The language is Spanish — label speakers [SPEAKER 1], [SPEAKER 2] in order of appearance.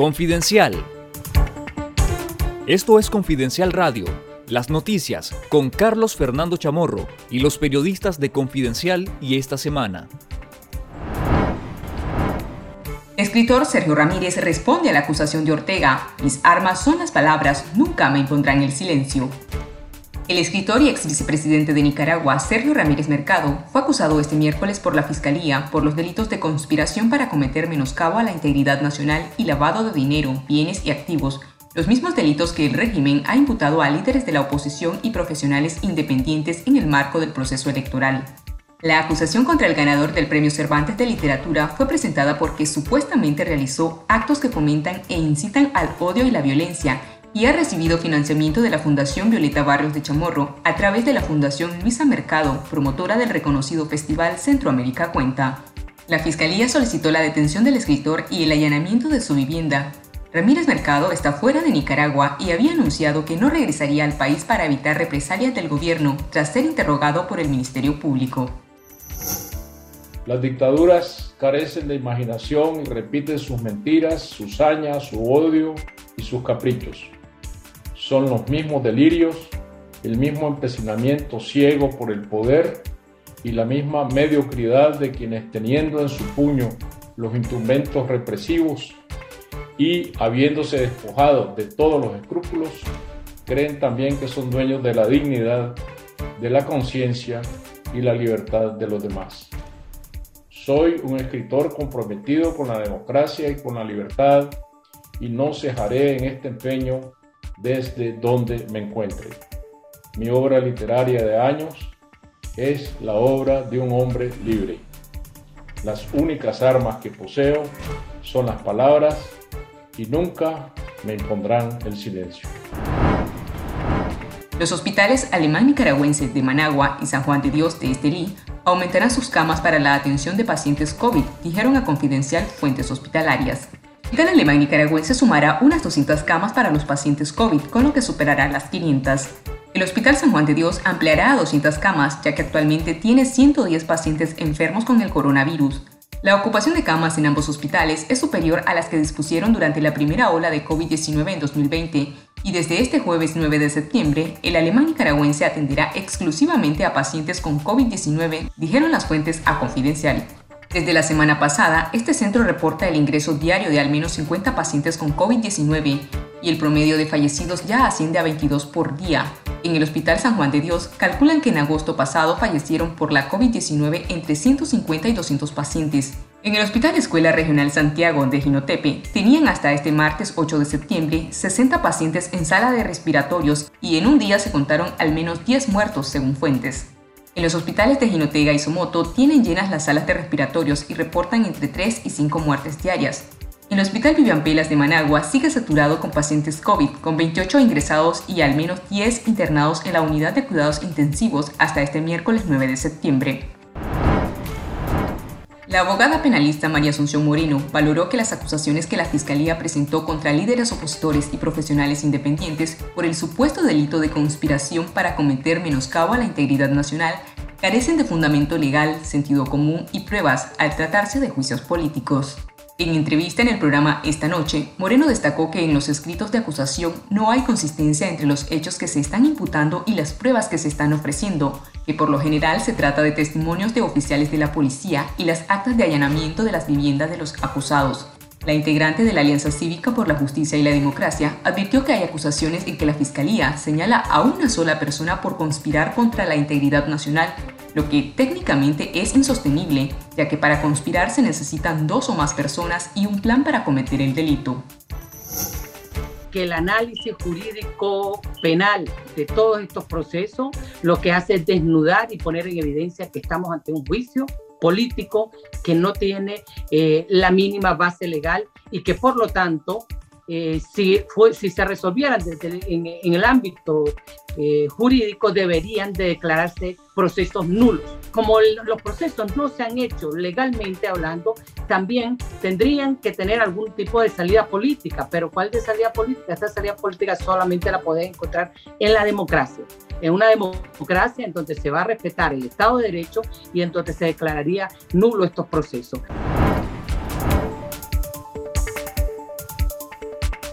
[SPEAKER 1] Confidencial. Esto es Confidencial Radio, las noticias con Carlos Fernando Chamorro y los periodistas de Confidencial y esta semana.
[SPEAKER 2] escritor Sergio Ramírez responde a la acusación de Ortega. Mis armas son las palabras, nunca me impondrán el silencio. El escritor y ex vicepresidente de Nicaragua, Sergio Ramírez Mercado, fue acusado este miércoles por la Fiscalía por los delitos de conspiración para cometer menoscabo a la integridad nacional y lavado de dinero, bienes y activos, los mismos delitos que el régimen ha imputado a líderes de la oposición y profesionales independientes en el marco del proceso electoral. La acusación contra el ganador del Premio Cervantes de Literatura fue presentada porque supuestamente realizó actos que fomentan e incitan al odio y la violencia y ha recibido financiamiento de la Fundación Violeta Barrios de Chamorro a través de la Fundación Luisa Mercado, promotora del reconocido Festival Centroamérica Cuenta. La Fiscalía solicitó la detención del escritor y el allanamiento de su vivienda. Ramírez Mercado está fuera de Nicaragua y había anunciado que no regresaría al país para evitar represalias del gobierno tras ser interrogado por el Ministerio Público.
[SPEAKER 3] Las dictaduras carecen de imaginación y repiten sus mentiras, sus hañas, su odio y sus caprichos son los mismos delirios, el mismo empecinamiento ciego por el poder y la misma mediocridad de quienes teniendo en su puño los instrumentos represivos y habiéndose despojado de todos los escrúpulos, creen también que son dueños de la dignidad, de la conciencia y la libertad de los demás. Soy un escritor comprometido con la democracia y con la libertad y no cejaré en este empeño desde donde me encuentre. Mi obra literaria de años es la obra de un hombre libre. Las únicas armas que poseo son las palabras y nunca me impondrán el silencio.
[SPEAKER 2] Los hospitales alemán nicaragüenses de Managua y San Juan de Dios de Estelí aumentarán sus camas para la atención de pacientes COVID, dijeron a Confidencial fuentes hospitalarias. El alemán nicaragüense sumará unas 200 camas para los pacientes COVID, con lo que superará las 500. El Hospital San Juan de Dios ampliará a 200 camas, ya que actualmente tiene 110 pacientes enfermos con el coronavirus. La ocupación de camas en ambos hospitales es superior a las que dispusieron durante la primera ola de COVID-19 en 2020, y desde este jueves 9 de septiembre, el alemán nicaragüense atenderá exclusivamente a pacientes con COVID-19, dijeron las fuentes a Confidencial. Desde la semana pasada, este centro reporta el ingreso diario de al menos 50 pacientes con COVID-19 y el promedio de fallecidos ya asciende a 22 por día. En el Hospital San Juan de Dios calculan que en agosto pasado fallecieron por la COVID-19 entre 150 y 200 pacientes. En el Hospital Escuela Regional Santiago de Ginotepe tenían hasta este martes 8 de septiembre 60 pacientes en sala de respiratorios y en un día se contaron al menos 10 muertos según fuentes. En los hospitales de Jinotega y Somoto tienen llenas las salas de respiratorios y reportan entre 3 y 5 muertes diarias. El Hospital Vivian Pelas de Managua sigue saturado con pacientes COVID, con 28 ingresados y al menos 10 internados en la unidad de cuidados intensivos hasta este miércoles 9 de septiembre. La abogada penalista María Asunción Moreno valoró que las acusaciones que la Fiscalía presentó contra líderes opositores y profesionales independientes por el supuesto delito de conspiración para cometer menoscabo a la integridad nacional carecen de fundamento legal, sentido común y pruebas al tratarse de juicios políticos. En entrevista en el programa Esta Noche, Moreno destacó que en los escritos de acusación no hay consistencia entre los hechos que se están imputando y las pruebas que se están ofreciendo, que por lo general se trata de testimonios de oficiales de la policía y las actas de allanamiento de las viviendas de los acusados. La integrante de la Alianza Cívica por la Justicia y la Democracia advirtió que hay acusaciones en que la Fiscalía señala a una sola persona por conspirar contra la integridad nacional lo que técnicamente es insostenible, ya que para conspirar se necesitan dos o más personas y un plan para cometer el delito.
[SPEAKER 4] Que el análisis jurídico penal de todos estos procesos lo que hace es desnudar y poner en evidencia que estamos ante un juicio político que no tiene eh, la mínima base legal y que por lo tanto eh, si, fue, si se resolvieran en, en, el ámbito eh, jurídico deberían de declararse procesos nulos. Como los procesos no se han hecho legalmente hablando, también tendrían que tener algún tipo de salida política. Pero ¿cuál de salida política? Esta salida política solamente la puede encontrar en la democracia. En una democracia entonces se va a respetar el Estado de Derecho y entonces se declararía nulo estos procesos.